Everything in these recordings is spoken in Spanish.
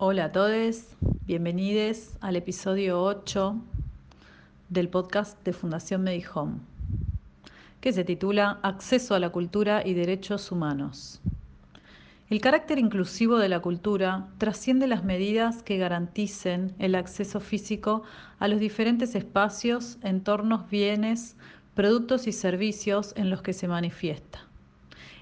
Hola a todos, bienvenidos al episodio 8 del podcast de Fundación Medihome, que se titula Acceso a la cultura y derechos humanos. El carácter inclusivo de la cultura trasciende las medidas que garanticen el acceso físico a los diferentes espacios, entornos, bienes, productos y servicios en los que se manifiesta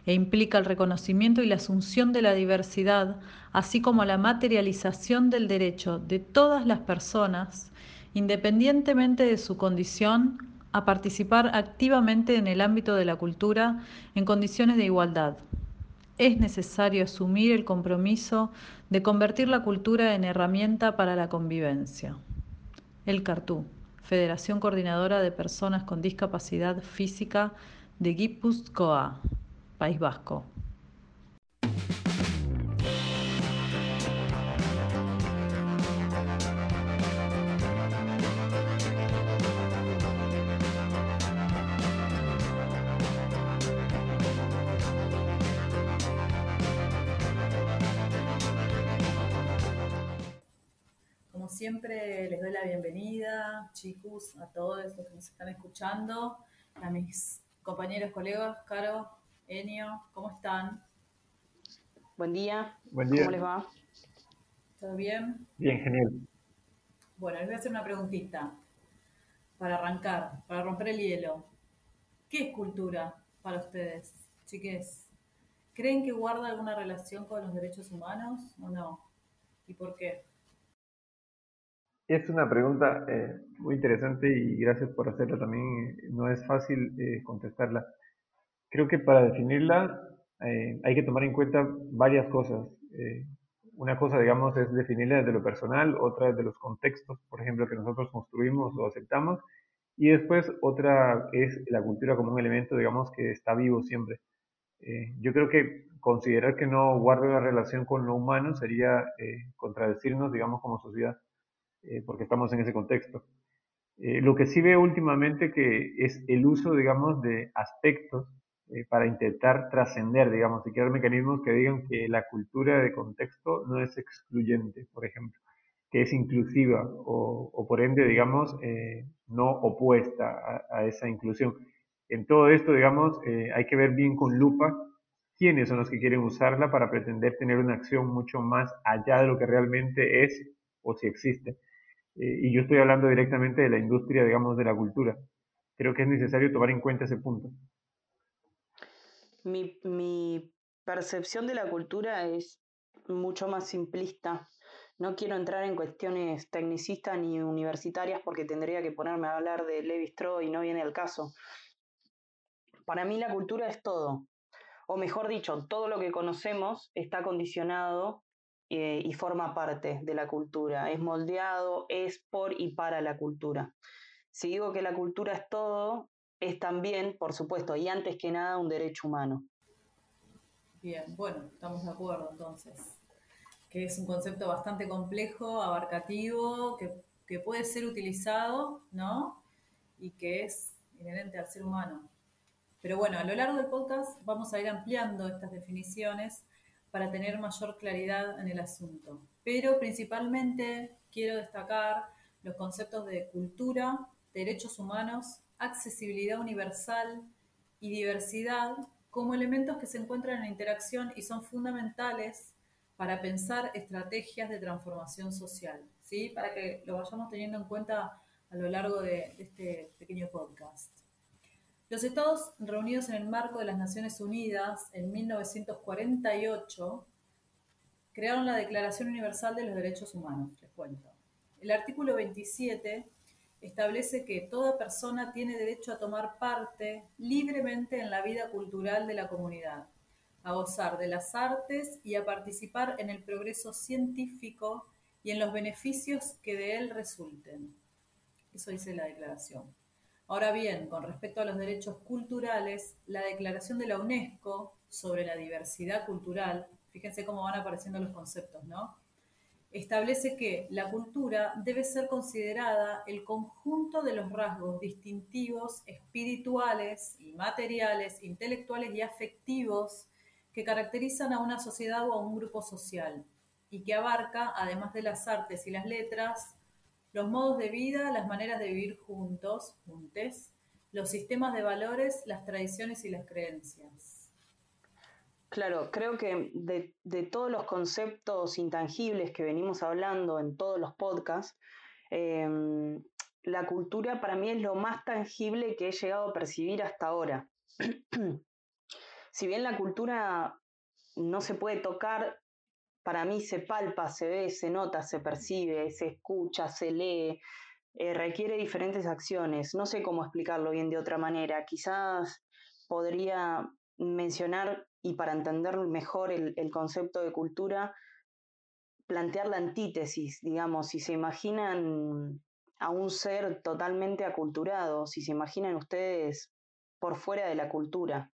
e implica el reconocimiento y la asunción de la diversidad, así como la materialización del derecho de todas las personas, independientemente de su condición, a participar activamente en el ámbito de la cultura en condiciones de igualdad. Es necesario asumir el compromiso de convertir la cultura en herramienta para la convivencia. El CARTú, Federación Coordinadora de Personas con Discapacidad Física de Guipúzcoa. País Vasco. Como siempre, les doy la bienvenida, chicos, a todos los que nos están escuchando, a mis compañeros, colegas, Caro, Enio, ¿cómo están? Buen día. Buen día. ¿Cómo les va? ¿Todo bien? Bien, genial. Bueno, les voy a hacer una preguntita para arrancar, para romper el hielo. ¿Qué es cultura para ustedes, chiques? ¿Creen que guarda alguna relación con los derechos humanos o no? ¿Y por qué? Es una pregunta eh, muy interesante y gracias por hacerla también. No es fácil eh, contestarla. Creo que para definirla eh, hay que tomar en cuenta varias cosas. Eh, una cosa, digamos, es definirla desde lo personal, otra desde los contextos, por ejemplo, que nosotros construimos o aceptamos, y después otra es la cultura como un elemento, digamos, que está vivo siempre. Eh, yo creo que considerar que no guarda una relación con lo humano sería contradecirnos, digamos, como sociedad, porque estamos en ese contexto. lo que sí veo últimamente que es el uso, digamos, de aspectos eh, para intentar trascender, digamos, y crear mecanismos que digan que la cultura de contexto no es excluyente, por ejemplo, que es inclusiva o, por ende, digamos, eh, no opuesta a, esa inclusión. En todo esto, digamos, eh, hay que ver bien con lupa quiénes son los que quieren usarla para pretender tener una acción mucho más allá de lo que realmente es o si existe. y yo estoy hablando directamente de la industria, digamos, de la cultura. Creo que es necesario tomar en cuenta ese punto mi, percepción de la cultura es mucho más simplista. No quiero entrar en cuestiones tecnicistas ni universitarias porque tendría que ponerme a hablar de Levi Strauss y no viene al caso. Para mí la cultura es todo, o mejor dicho, todo lo que conocemos está condicionado eh, y forma parte de la cultura, es moldeado, es por y para la cultura. Si digo que la cultura es todo, es también, por supuesto, y antes que nada, un derecho humano. Bien, bueno, estamos de acuerdo entonces. Que es un concepto bastante complejo, abarcativo, que, que puede ser utilizado, ¿no? Y que es inherente al ser humano. Pero bueno, a lo largo del podcast vamos a ir ampliando estas definiciones para tener mayor claridad en el asunto. Pero principalmente quiero destacar los conceptos de cultura, derechos humanos accesibilidad universal y diversidad como elementos que se encuentran en interacción y son fundamentales para pensar estrategias de transformación social, ¿sí? Para que lo vayamos teniendo en cuenta a lo largo de, este pequeño podcast. Los Estados reunidos en el marco de las Naciones Unidas en 1948 crearon la Declaración Universal de los Derechos Humanos, les cuento. El artículo 27 establece que toda persona tiene derecho a tomar parte libremente en la vida cultural de la comunidad, a gozar de las artes y a participar en el progreso científico y en los beneficios que de él resulten. Eso dice la declaración. Ahora bien, con respecto a los derechos culturales, la declaración de la UNESCO sobre la diversidad cultural, fíjense cómo van apareciendo los conceptos, ¿no? Establece que la cultura debe ser considerada el conjunto de los rasgos distintivos espirituales y materiales, intelectuales y afectivos que caracterizan a una sociedad o a un grupo social, y que abarca, además de las artes y las letras, los modos de vida, las maneras de vivir juntos, juntes, los sistemas de valores, las tradiciones y las creencias. Claro, creo que de, todos los conceptos intangibles que venimos hablando en todos los podcasts, em, la cultura para mí es lo más tangible que he llegado a percibir hasta ahora. si bien la cultura no se puede tocar, para mí se palpa, se ve, se nota, se percibe, se escucha, se lee, eh, requiere diferentes acciones. No sé cómo explicarlo bien de otra manera. Quizás podría mencionar, y para entender mejor el, el concepto de cultura, plantear la antítesis, digamos, si se imaginan a un ser totalmente aculturado, si se imaginan ustedes por fuera de la cultura.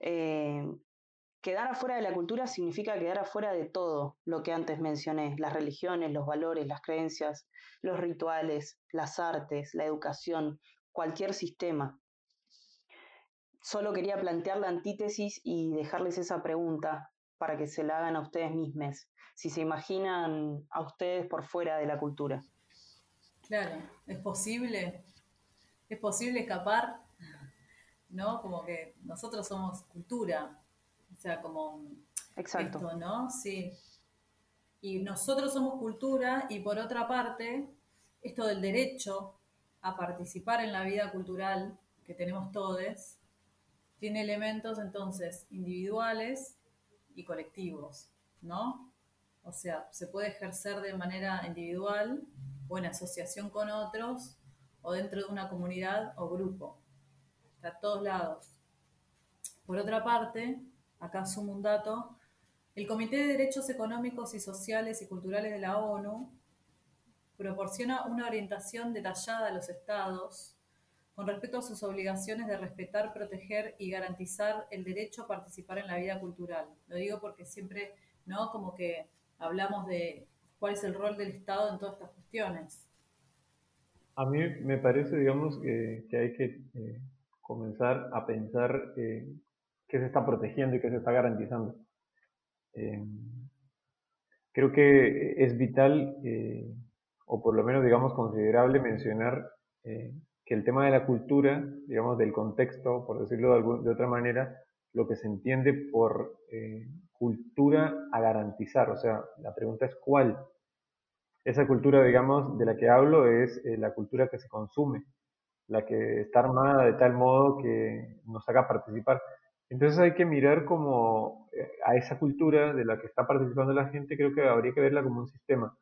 Eh, quedar afuera de la cultura significa quedar afuera de todo lo que antes mencioné, las religiones, los valores, las creencias, los rituales, las artes, la educación, cualquier sistema. Solo quería plantear la antítesis y dejarles esa pregunta para que se la hagan a ustedes mismos, si se imaginan a ustedes por fuera de la cultura. Claro, es posible, es posible escapar, ¿no? Como que nosotros somos cultura, o sea, como Exacto. esto, ¿no? Sí. Y nosotros somos cultura y por otra parte, esto del derecho a participar en la vida cultural que tenemos todos, tiene elementos entonces individuales y colectivos, ¿no? O sea, se puede ejercer de manera individual o en asociación con otros o dentro de una comunidad o grupo. Está a todos lados. Por otra parte, acá sumo un dato, el Comité de Derechos Económicos y Sociales y Culturales de la ONU proporciona una orientación detallada a los estados con respecto a sus obligaciones de respetar, proteger y garantizar el derecho a participar en la vida cultural. Lo digo porque siempre, ¿no? Como que hablamos de cuál es el rol del Estado en todas estas cuestiones. A mí me parece, digamos, que, hay que eh, comenzar a pensar eh, qué se está protegiendo y qué se está garantizando. Eh, creo que es vital, o por lo menos, digamos, considerable mencionar que el tema de la cultura, digamos, del contexto, por decirlo de, otra manera, lo que se entiende por cultura a garantizar, o sea, la pregunta es cuál. Esa cultura, digamos, de la que hablo es eh, la cultura que se consume, la que está armada de tal modo que nos haga participar. Entonces hay que mirar como eh, a esa cultura de la que está participando la gente, creo que habría que verla como un sistema.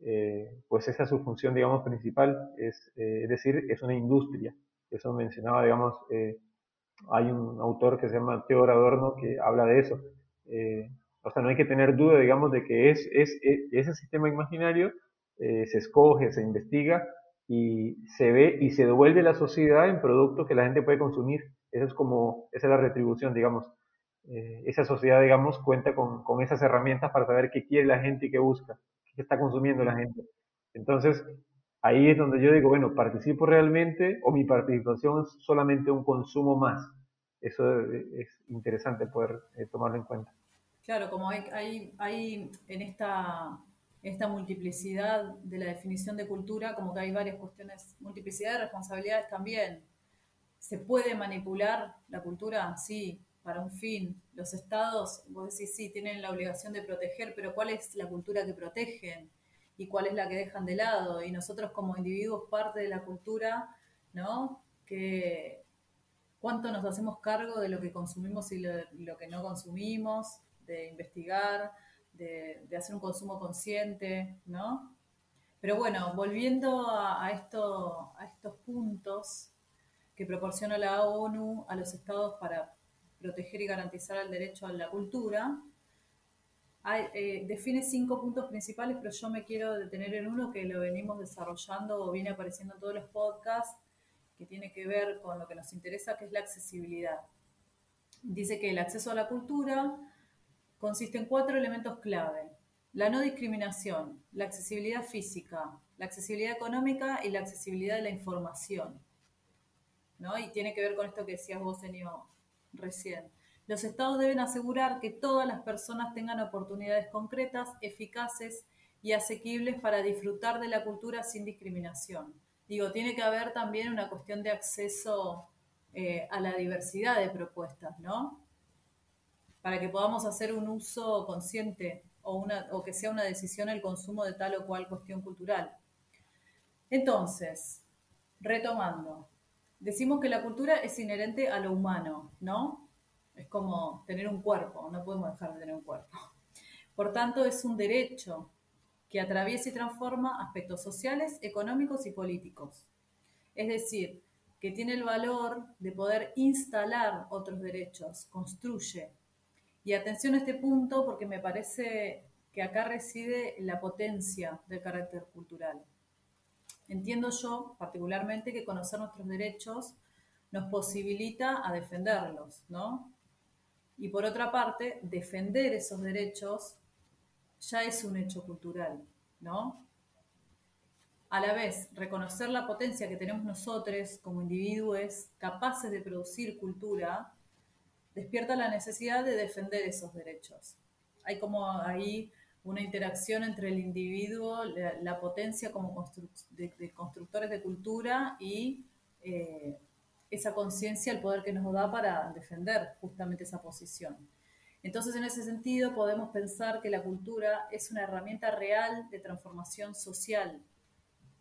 Eh, pues esa es su función, digamos, principal, es, es decir, es una industria. Eso mencionaba, digamos, hay un autor que se llama Theodor Adorno que habla de eso. Eh, o sea, no hay que tener duda, digamos, de que es, es, ese sistema imaginario eh, se escoge, se investiga y se ve y se devuelve la sociedad en productos que la gente puede consumir. Esa es como, esa es la retribución, digamos. Eh, esa sociedad, digamos, cuenta con, con, esas herramientas para saber qué quiere la gente y qué busca, está consumiendo la gente. Entonces, ahí es donde yo digo, bueno, participo realmente o mi participación es solamente un consumo más. Eso es interesante poder tomarlo en cuenta. Claro, como hay, hay, en esta, esta multiplicidad de la definición de cultura, como que hay varias cuestiones, multiplicidad de responsabilidades también. ¿Se puede manipular la cultura? Sí, para un fin. Los estados, vos decís, sí, tienen la obligación de proteger, pero ¿cuál es la cultura que protegen? ¿Y cuál es la que dejan de lado? Y nosotros como individuos, parte de la cultura, ¿no? Que, ¿Cuánto nos hacemos cargo de lo que consumimos y lo que no consumimos? de investigar, de, hacer un consumo consciente, ¿no? Pero bueno, volviendo a, a estos puntos que proporciona la ONU a los estados para proteger y garantizar el derecho a la cultura, eh, define cinco puntos principales, pero yo me quiero detener en uno que lo venimos desarrollando o viene apareciendo en todos los podcasts, que tiene que ver con lo que nos interesa, que es la accesibilidad. Dice que el acceso a la cultura consiste en cuatro elementos clave. La no discriminación, la accesibilidad física, la accesibilidad económica y la accesibilidad de la información. ¿no? Y tiene que ver con esto que decías vos, Enio, recién. los estados deben asegurar que todas las personas tengan oportunidades concretas, eficaces y asequibles para disfrutar de la cultura sin discriminación. Digo, tiene que haber también una cuestión de acceso eh, a la diversidad de propuestas, ¿no? Para que podamos hacer un uso consciente o, que sea una decisión el consumo de tal o cual cuestión cultural. Entonces, retomando, decimos que la cultura es inherente a lo humano, ¿no? Es como tener un cuerpo, no podemos dejar de tener un cuerpo. Por tanto, es un derecho que atraviesa y transforma aspectos sociales, económicos y políticos. Es decir, que tiene el valor de poder instalar otros derechos, construye. Y atención a este punto porque me parece que acá reside la potencia del carácter cultural. Entiendo yo particularmente que conocer nuestros derechos nos posibilita a defenderlos, ¿no? Y por otra parte, defender esos derechos ya es un hecho cultural, ¿no? A la vez, reconocer la potencia que tenemos nosotros como individuos capaces de producir cultura, despierta la necesidad de defender esos derechos. Hay como ahí una interacción entre el individuo, la, potencia como de, constructores de cultura y eh, esa conciencia, el poder que nos da para defender justamente esa posición. Entonces, en ese sentido, podemos pensar que la cultura es una herramienta real de transformación social,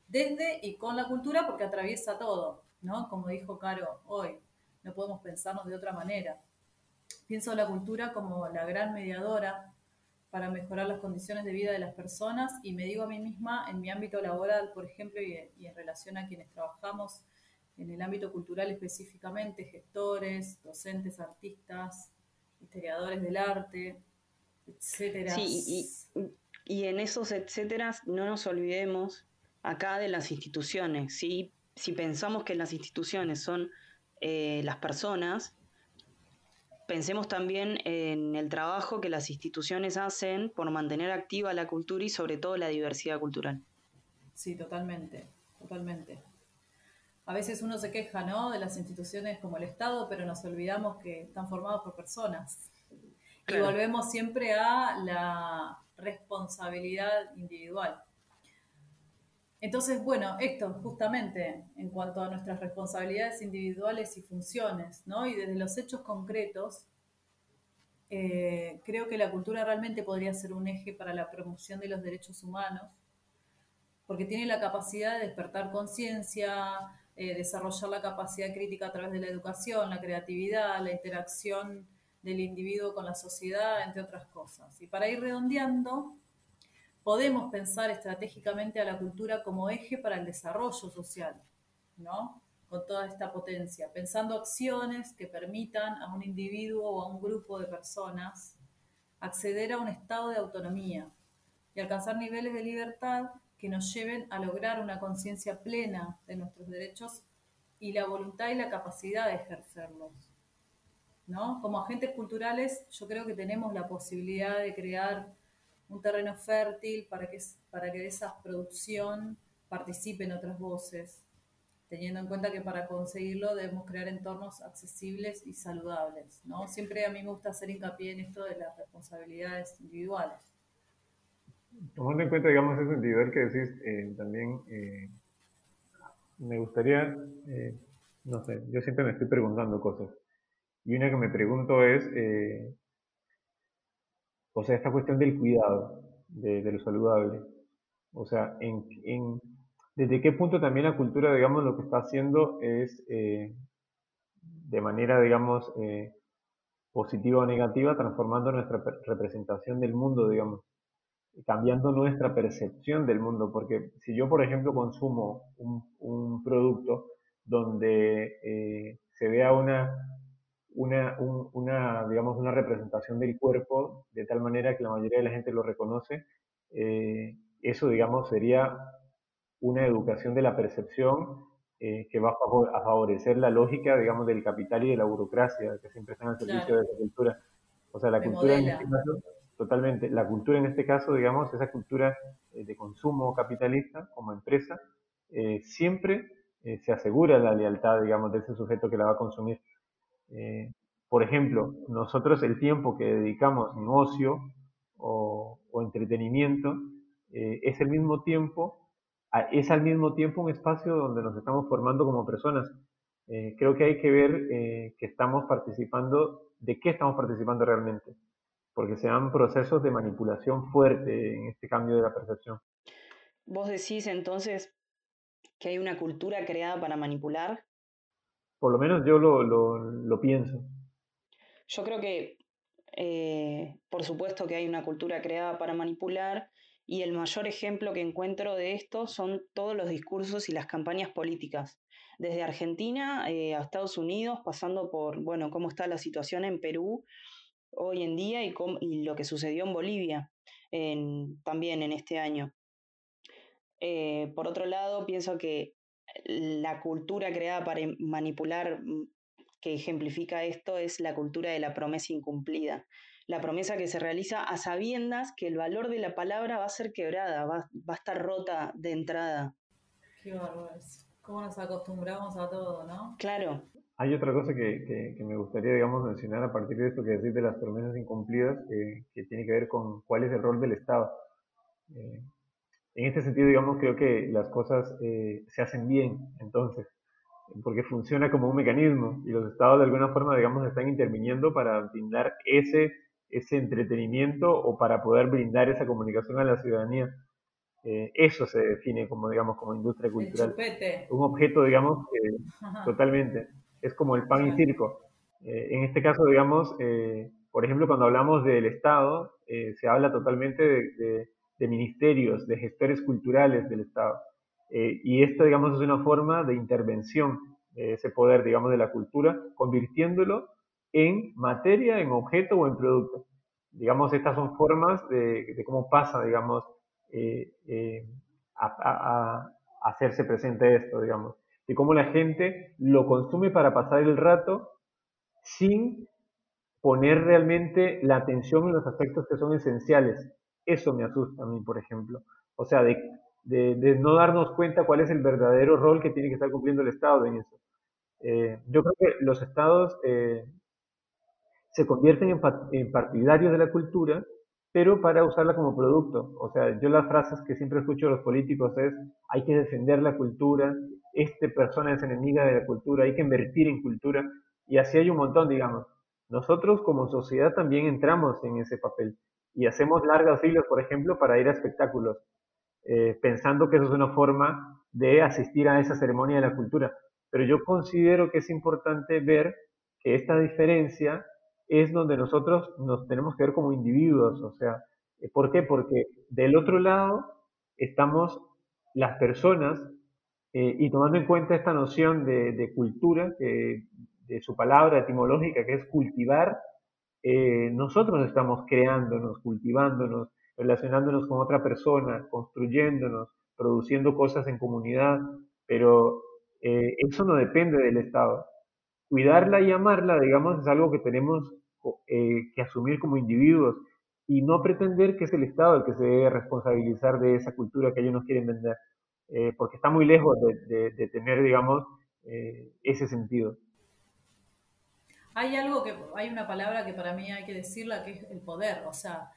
desde y con la cultura porque atraviesa todo, ¿no? Como dijo Caro hoy, no podemos pensarnos de otra manera. Pienso la cultura como la gran mediadora para mejorar las condiciones de vida de las personas y me digo a mí misma en mi ámbito laboral, por ejemplo, y, en relación a quienes trabajamos en el ámbito cultural específicamente, gestores, docentes, artistas, historiadores del arte, etcétera. Sí, y, en esos etcétera no nos olvidemos acá de las instituciones. ¿sí? Si pensamos que las instituciones son eh, las personas, pensemos también en el trabajo que las instituciones hacen por mantener activa la cultura y sobre todo la diversidad cultural. Sí, totalmente, totalmente. A veces uno se queja, ¿no? De las instituciones como el Estado, pero nos olvidamos que están formados por personas. Y volvemos siempre a la responsabilidad individual. Entonces, bueno, esto justamente en cuanto a nuestras responsabilidades individuales y funciones, ¿no? Y desde los hechos concretos, eh, creo que la cultura realmente podría ser un eje para la promoción de los derechos humanos, porque tiene la capacidad de despertar conciencia, eh, desarrollar la capacidad crítica a través de la educación, la creatividad, la interacción del individuo con la sociedad, entre otras cosas. Y para ir redondeando, podemos pensar estratégicamente a la cultura como eje para el desarrollo social, ¿no? Con toda esta potencia, pensando acciones que permitan a un individuo o a un grupo de personas acceder a un estado de autonomía y alcanzar niveles de libertad que nos lleven a lograr una conciencia plena de nuestros derechos y la voluntad y la capacidad de ejercerlos. ¿no? Como agentes culturales, yo creo que tenemos la posibilidad de crear un terreno fértil para que, para que de esa producción participen otras voces, teniendo en cuenta que para conseguirlo debemos crear entornos accesibles y saludables. ¿no? Siempre a mí me gusta hacer hincapié en esto de las responsabilidades individuales. Tomando en cuenta, digamos, ese individual que decís, eh, también eh, me gustaría, eh, no sé, yo siempre me estoy preguntando cosas. Y una que me pregunto es, o sea, esta cuestión del cuidado, de, lo saludable. O sea, desde qué punto también la cultura, digamos, lo que está haciendo es eh, de manera, digamos, eh, positiva o negativa, transformando nuestra representación del mundo, digamos, cambiando nuestra percepción del mundo. Porque si yo, por ejemplo, consumo un, un producto donde eh, se vea una una, una, digamos, una representación del cuerpo de tal manera que la mayoría de la gente lo reconoce, eh, eso, digamos, sería una educación de la percepción eh, que va a favorecer la lógica, digamos, del capital y de la burocracia, que siempre están al servicio de la cultura. O sea, la cultura en este caso, totalmente, la cultura en este caso, digamos, esa cultura eh, de consumo capitalista como empresa, siempre se asegura la lealtad, digamos, de ese sujeto que la va a consumir. Eh, por ejemplo, nosotros el tiempo que dedicamos en ocio o, entretenimiento eh, es el mismo tiempo, es al mismo tiempo un espacio donde nos estamos formando como personas. Eh, creo que hay que ver que estamos participando, de qué estamos participando realmente, porque se dan procesos de manipulación fuerte en este cambio de la percepción. Vos decís entonces que hay una cultura creada para manipular. Por lo menos yo lo, lo pienso. Yo creo que, eh, por supuesto que hay una cultura creada para manipular y el mayor ejemplo que encuentro de esto son todos los discursos y las campañas políticas, desde Argentina eh, a Estados Unidos, pasando por, bueno, cómo está la situación en Perú hoy en día y, y lo que sucedió en Bolivia también en este año. Eh, por otro lado, pienso que la cultura creada para manipular mm, que ejemplifica esto es la cultura de la promesa incumplida. La promesa que se realiza a sabiendas que el valor de la palabra va a ser quebrada, va, a estar rota de entrada. Qué bárbaro. ¿Cómo nos acostumbramos a todo, no? Claro. Hay otra cosa que, me gustaría, digamos, mencionar a partir de esto que decís de las promesas incumplidas, que, tiene que ver con cuál es el rol del Estado. Eh, en este sentido, digamos, creo que las cosas eh, se hacen bien, entonces, porque funciona como un mecanismo y los estados de alguna forma, digamos, están interviniendo para brindar ese, ese entretenimiento o para poder brindar esa comunicación a la ciudadanía. Eh, eso se define como, digamos, como industria cultural. Un objeto, digamos, totalmente. Es como el pan y circo. Eh, en este caso, digamos, eh, por ejemplo, cuando hablamos del Estado, se habla totalmente de, de ministerios, de gestores culturales del Estado. Eh, y esto, digamos, es una forma de intervención de ese poder, digamos, de la cultura, convirtiéndolo en materia, en objeto o en producto. Digamos, estas son formas de, cómo pasa, digamos, eh, eh, a, hacerse presente esto, digamos. De cómo la gente lo consume para pasar el rato sin poner realmente la atención en los aspectos que son esenciales. Eso me asusta a mí, por ejemplo. O sea, de de, no darnos cuenta cuál es el verdadero rol que tiene que estar cumpliendo el Estado en eso. Eh, yo creo que los estados eh, se convierten en, partidarios de la cultura, pero para usarla como producto. O sea, yo las frases que siempre escucho de los políticos es, hay que defender la cultura, esta persona es enemiga de la cultura, hay que invertir en cultura, y así hay un montón, digamos. Nosotros como sociedad también entramos en ese papel y hacemos largas filas, por ejemplo, para ir a espectáculos. Eh, pensando que eso es una forma de asistir a esa ceremonia de la cultura. Pero yo considero que es importante ver que esta diferencia es donde nosotros nos tenemos que ver como individuos, o sea, eh, ¿por qué? Porque del otro lado estamos las personas eh, y tomando en cuenta esta noción de, cultura, de su palabra etimológica, que es cultivar, nosotros estamos creándonos, cultivándonos, relacionándonos con otra persona, construyéndonos, produciendo cosas en comunidad, pero eh, eso no depende del Estado. Cuidarla y amarla, digamos, es algo que tenemos eh, que asumir como individuos y no pretender que es el Estado el que se debe responsabilizar de esa cultura que ellos nos quieren vender, eh, porque está muy lejos de, de tener, digamos, ese sentido. Hay algo que, hay una palabra que para mí hay que decirla, que es el poder, o sea,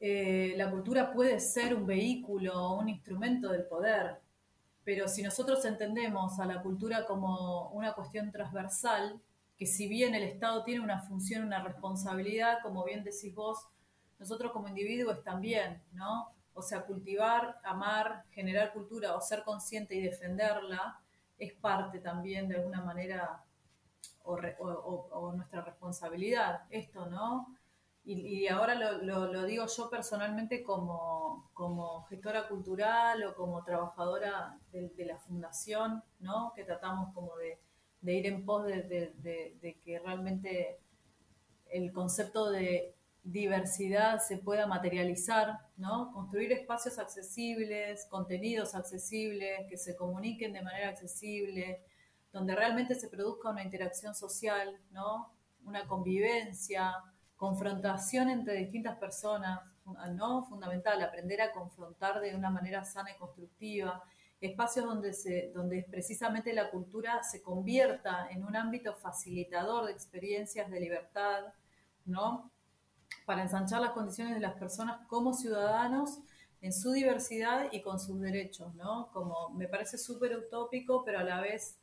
eh, la cultura puede ser un vehículo, un instrumento del poder, pero si nosotros entendemos a la cultura como una cuestión transversal, que si bien el Estado tiene una función, una responsabilidad, como bien decís vos, nosotros como individuos también, ¿no? O sea, cultivar, amar, generar cultura o ser consciente y defenderla es parte también de alguna manera o, nuestra responsabilidad, esto, ¿no? y, ahora lo, digo yo personalmente como, gestora cultural o como trabajadora de, la fundación, ¿no? que tratamos como de, ir en pos de, que realmente el concepto de diversidad se pueda materializar, ¿no? Construir espacios accesibles, contenidos accesibles, que se comuniquen de manera accesible, donde realmente se produzca una interacción social, ¿no? Una convivencia, confrontación entre distintas personas, ¿no? Fundamental, aprender a confrontar de una manera sana y constructiva. espacios donde, se, donde precisamente la cultura se convierta en un ámbito facilitador de experiencias de libertad, ¿no? Para ensanchar las condiciones de las personas como ciudadanos en su diversidad y con sus derechos, ¿no? Como me parece súper utópico, pero a la vez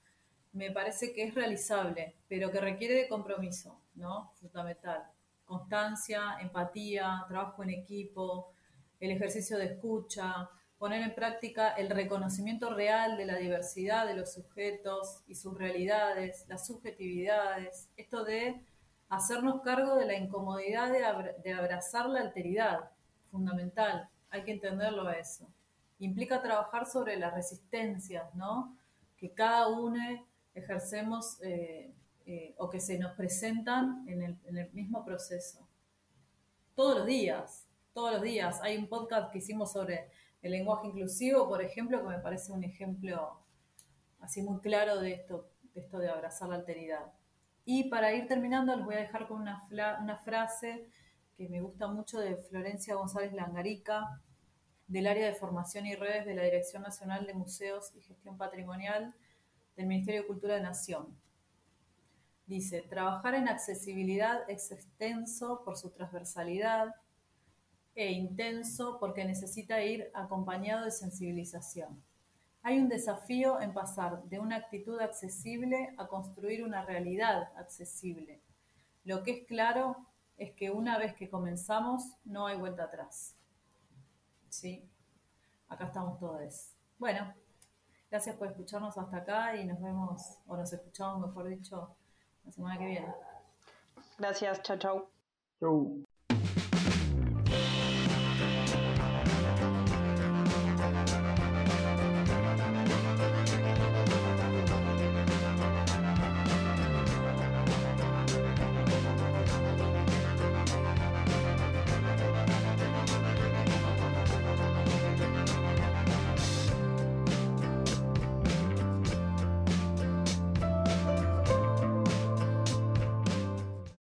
me parece que es realizable, pero que requiere de compromiso, ¿no? Fundamental. Constancia, empatía, trabajo en equipo, el ejercicio de escucha, poner en práctica el reconocimiento real de la diversidad de los sujetos y sus realidades, las subjetividades, esto de hacernos cargo de la incomodidad de, abrazar la alteridad, fundamental, hay que entenderlo eso. Implica trabajar sobre las resistencias, ¿no? Que cada uno ejercemos eh, eh, o que se nos presentan en el, en el mismo proceso. Todos los días, todos los días. Hay un podcast que hicimos sobre el lenguaje inclusivo, por ejemplo, que me parece un ejemplo así muy claro de esto, de esto de abrazar la alteridad. Y para ir terminando, les voy a dejar con una, una frase que me gusta mucho de Florencia González Langarica, del área de formación y redes de la Dirección Nacional de Museos y Gestión Patrimonial del Ministerio de Cultura de Nación. Dice, trabajar en accesibilidad es extenso por su transversalidad, e intenso porque necesita ir acompañado de sensibilización. Hay un desafío en pasar de una actitud accesible a construir una realidad accesible. Lo que es claro es que una vez que comenzamos no hay vuelta atrás. ¿Sí? Acá estamos todos. Bueno, gracias por escucharnos hasta acá y nos vemos, o nos escuchamos, mejor dicho, la semana que viene. Gracias, chao, chao. Chau.